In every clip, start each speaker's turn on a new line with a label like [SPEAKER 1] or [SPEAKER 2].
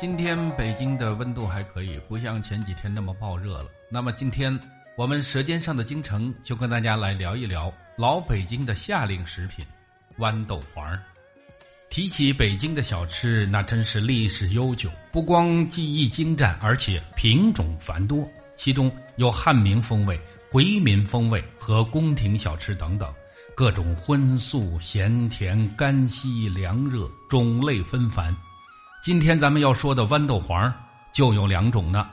[SPEAKER 1] 今天北京的温度还可以，不像前几天那么暴热了。那么今天我们《舌尖上的京城》就跟大家来聊一聊老北京的夏令食品——豌豆黄。提起北京的小吃，那真是历史悠久，不光技艺精湛，而且品种繁多。其中有汉民风味、回民风味和宫廷小吃等等，各种荤素咸甜干稀凉热，种类纷繁。今天咱们要说的豌豆黄就有两种呢，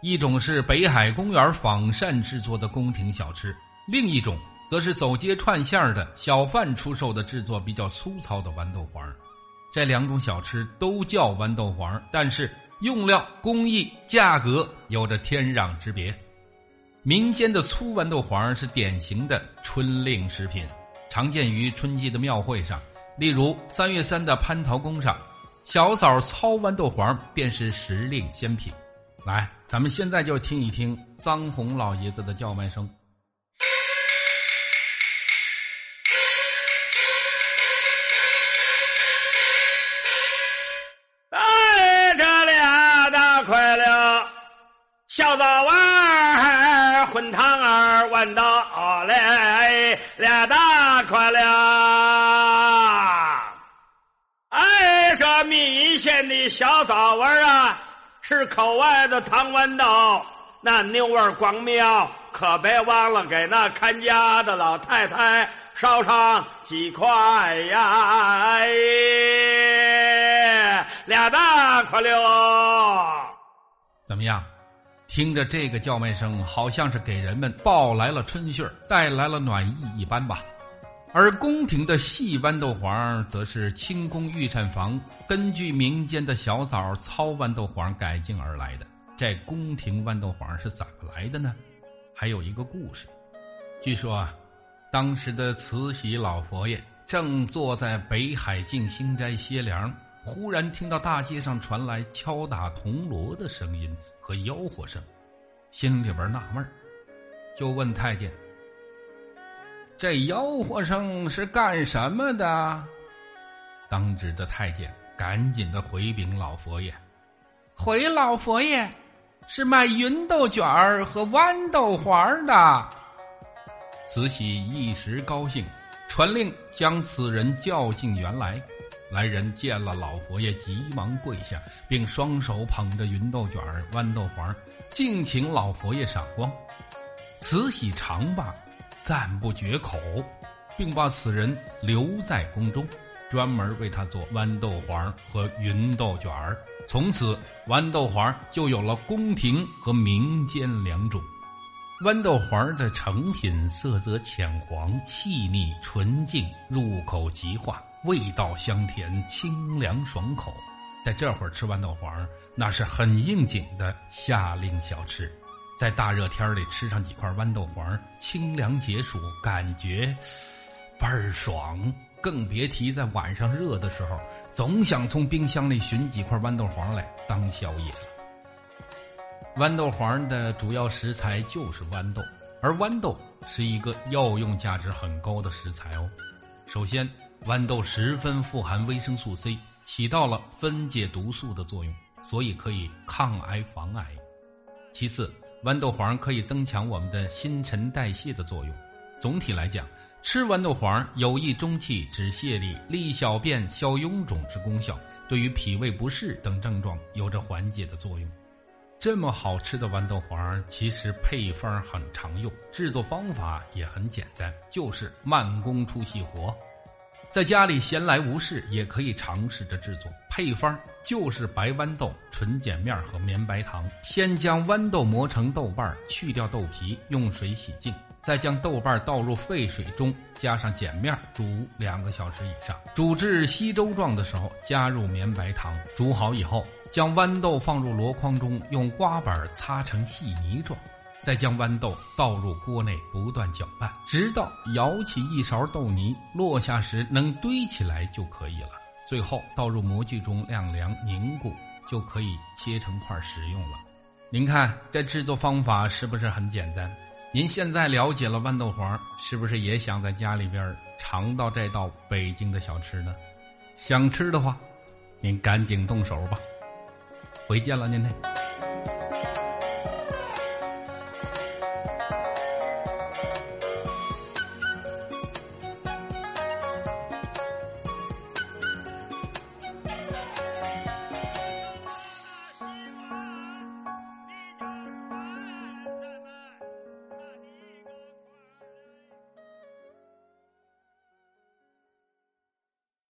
[SPEAKER 1] 一种是北海公园仿膳制作的宫廷小吃，另一种则是走街串巷的小贩出售的制作比较粗糙的豌豆黄。这两种小吃都叫豌豆黄，但是用料、工艺、价格有着天壤之别。民间的粗豌豆黄是典型的春令食品，常见于春季的庙会上，例如三月三的蟠桃宫上。小枣糙豌豆黄便是时令鲜品，来，咱们现在就听一听张红老爷子的叫卖声。
[SPEAKER 2] 哎，这俩大块了，小枣儿、混汤儿、豌豆嘞，俩大块了。这米线的小枣味儿啊，是口外的糖豌豆。那牛味光妙，可别忘了给那看家的老太太捎上几块呀！哎，俩大块溜。
[SPEAKER 1] 怎么样？听着这个叫卖声，好像是给人们报来了春讯带来了暖意一般吧。而宫廷的细豌豆黄，则是清宫御膳房根据民间的小枣糙豌豆黄改进而来的。这宫廷豌豆黄是怎么来的呢？还有一个故事，据说啊，当时的慈禧老佛爷正坐在北海静心斋歇凉，忽然听到大街上传来敲打铜锣的声音和吆喝声，心里边纳闷就问太监。这吆喝声是干什么的？当值的太监赶紧的回禀老佛爷：“回老佛爷，是卖芸豆卷儿和豌豆黄的。”慈禧一时高兴，传令将此人叫进园来。来人见了老佛爷，急忙跪下，并双手捧着芸豆卷儿、豌豆黄，敬请老佛爷赏光。慈禧尝罢。赞不绝口，并把此人留在宫中，专门为他做豌豆黄和芸豆卷儿。从此，豌豆黄就有了宫廷和民间两种。豌豆黄的成品色泽浅黄、细腻纯净，入口即化，味道香甜、清凉爽口。在这会儿吃豌豆黄，那是很应景的夏令小吃。在大热天里吃上几块豌豆黄，清凉解暑，感觉倍儿爽。更别提在晚上热的时候，总想从冰箱里寻几块豌豆黄来当宵夜了。豌豆黄的主要食材就是豌豆，而豌豆是一个药用价值很高的食材哦。首先，豌豆十分富含维生素 C，起到了分解毒素的作用，所以可以抗癌防癌。其次，豌豆黄可以增强我们的新陈代谢的作用。总体来讲，吃豌豆黄有益中气、止泻痢、利小便、消臃肿之功效，对于脾胃不适等症状有着缓解的作用。这么好吃的豌豆黄，其实配方很常用，制作方法也很简单，就是慢工出细活。在家里闲来无事，也可以尝试着制作。配方就是白豌豆、纯碱面和绵白糖。先将豌豆磨成豆瓣，去掉豆皮，用水洗净，再将豆瓣倒入沸水中，加上碱面，煮两个小时以上。煮至稀粥状的时候，加入绵白糖。煮好以后，将豌豆放入箩筐中，用刮板擦成细泥状。再将豌豆倒入锅内，不断搅拌，直到舀起一勺豆泥落下时能堆起来就可以了。最后倒入模具中晾凉凝固，就可以切成块食用了。您看这制作方法是不是很简单？您现在了解了豌豆黄，是不是也想在家里边尝到这道北京的小吃呢？想吃的话，您赶紧动手吧。回见了您嘞。